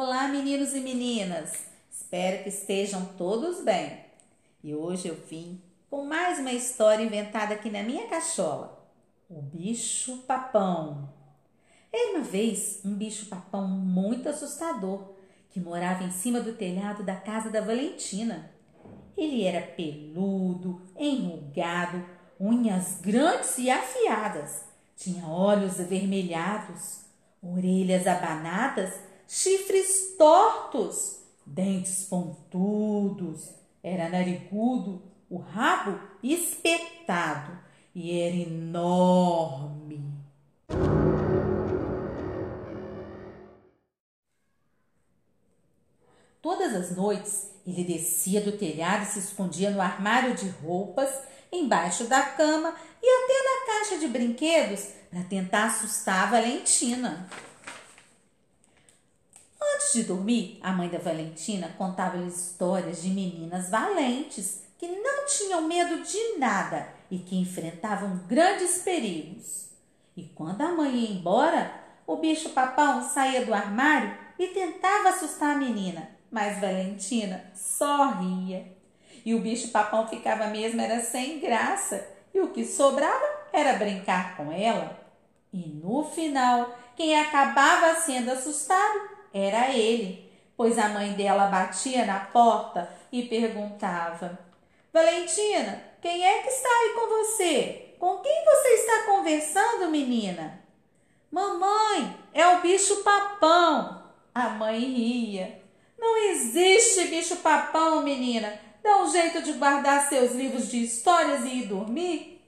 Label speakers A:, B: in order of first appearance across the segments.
A: Olá, meninos e meninas! Espero que estejam todos bem. E hoje eu vim com mais uma história inventada aqui na minha cachola: O Bicho Papão. Era uma vez um bicho-papão muito assustador que morava em cima do telhado da casa da Valentina. Ele era peludo, enrugado, unhas grandes e afiadas, tinha olhos avermelhados, orelhas abanadas chifres tortos, dentes pontudos, era narigudo, o rabo espetado e era enorme. Todas as noites ele descia do telhado e se escondia no armário de roupas, embaixo da cama e até na caixa de brinquedos para tentar assustar a Valentina. Antes de dormir, a mãe da Valentina contava-lhe histórias de meninas valentes que não tinham medo de nada e que enfrentavam grandes perigos. E quando a mãe ia embora, o bicho papão saía do armário e tentava assustar a menina, mas Valentina só ria. E o bicho papão ficava mesmo era sem graça, e o que sobrava era brincar com ela. E no final, quem acabava sendo assustado era ele, pois a mãe dela batia na porta e perguntava: Valentina, quem é que está aí com você? Com quem você está conversando, menina? Mamãe, é o bicho papão. A mãe ria. Não existe bicho papão, menina. Dá um jeito de guardar seus livros de histórias e ir dormir.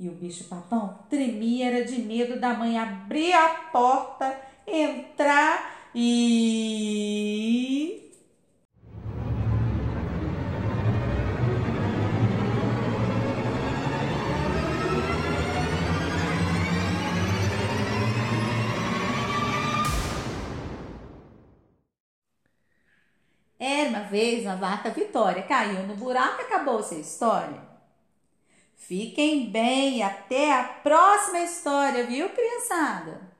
A: E o bicho papão tremia de medo da mãe abrir a porta, entrar e Era uma vez uma vaca Vitória, caiu no buraco e acabou-se a história. Fiquem bem até a próxima história, viu, criançada?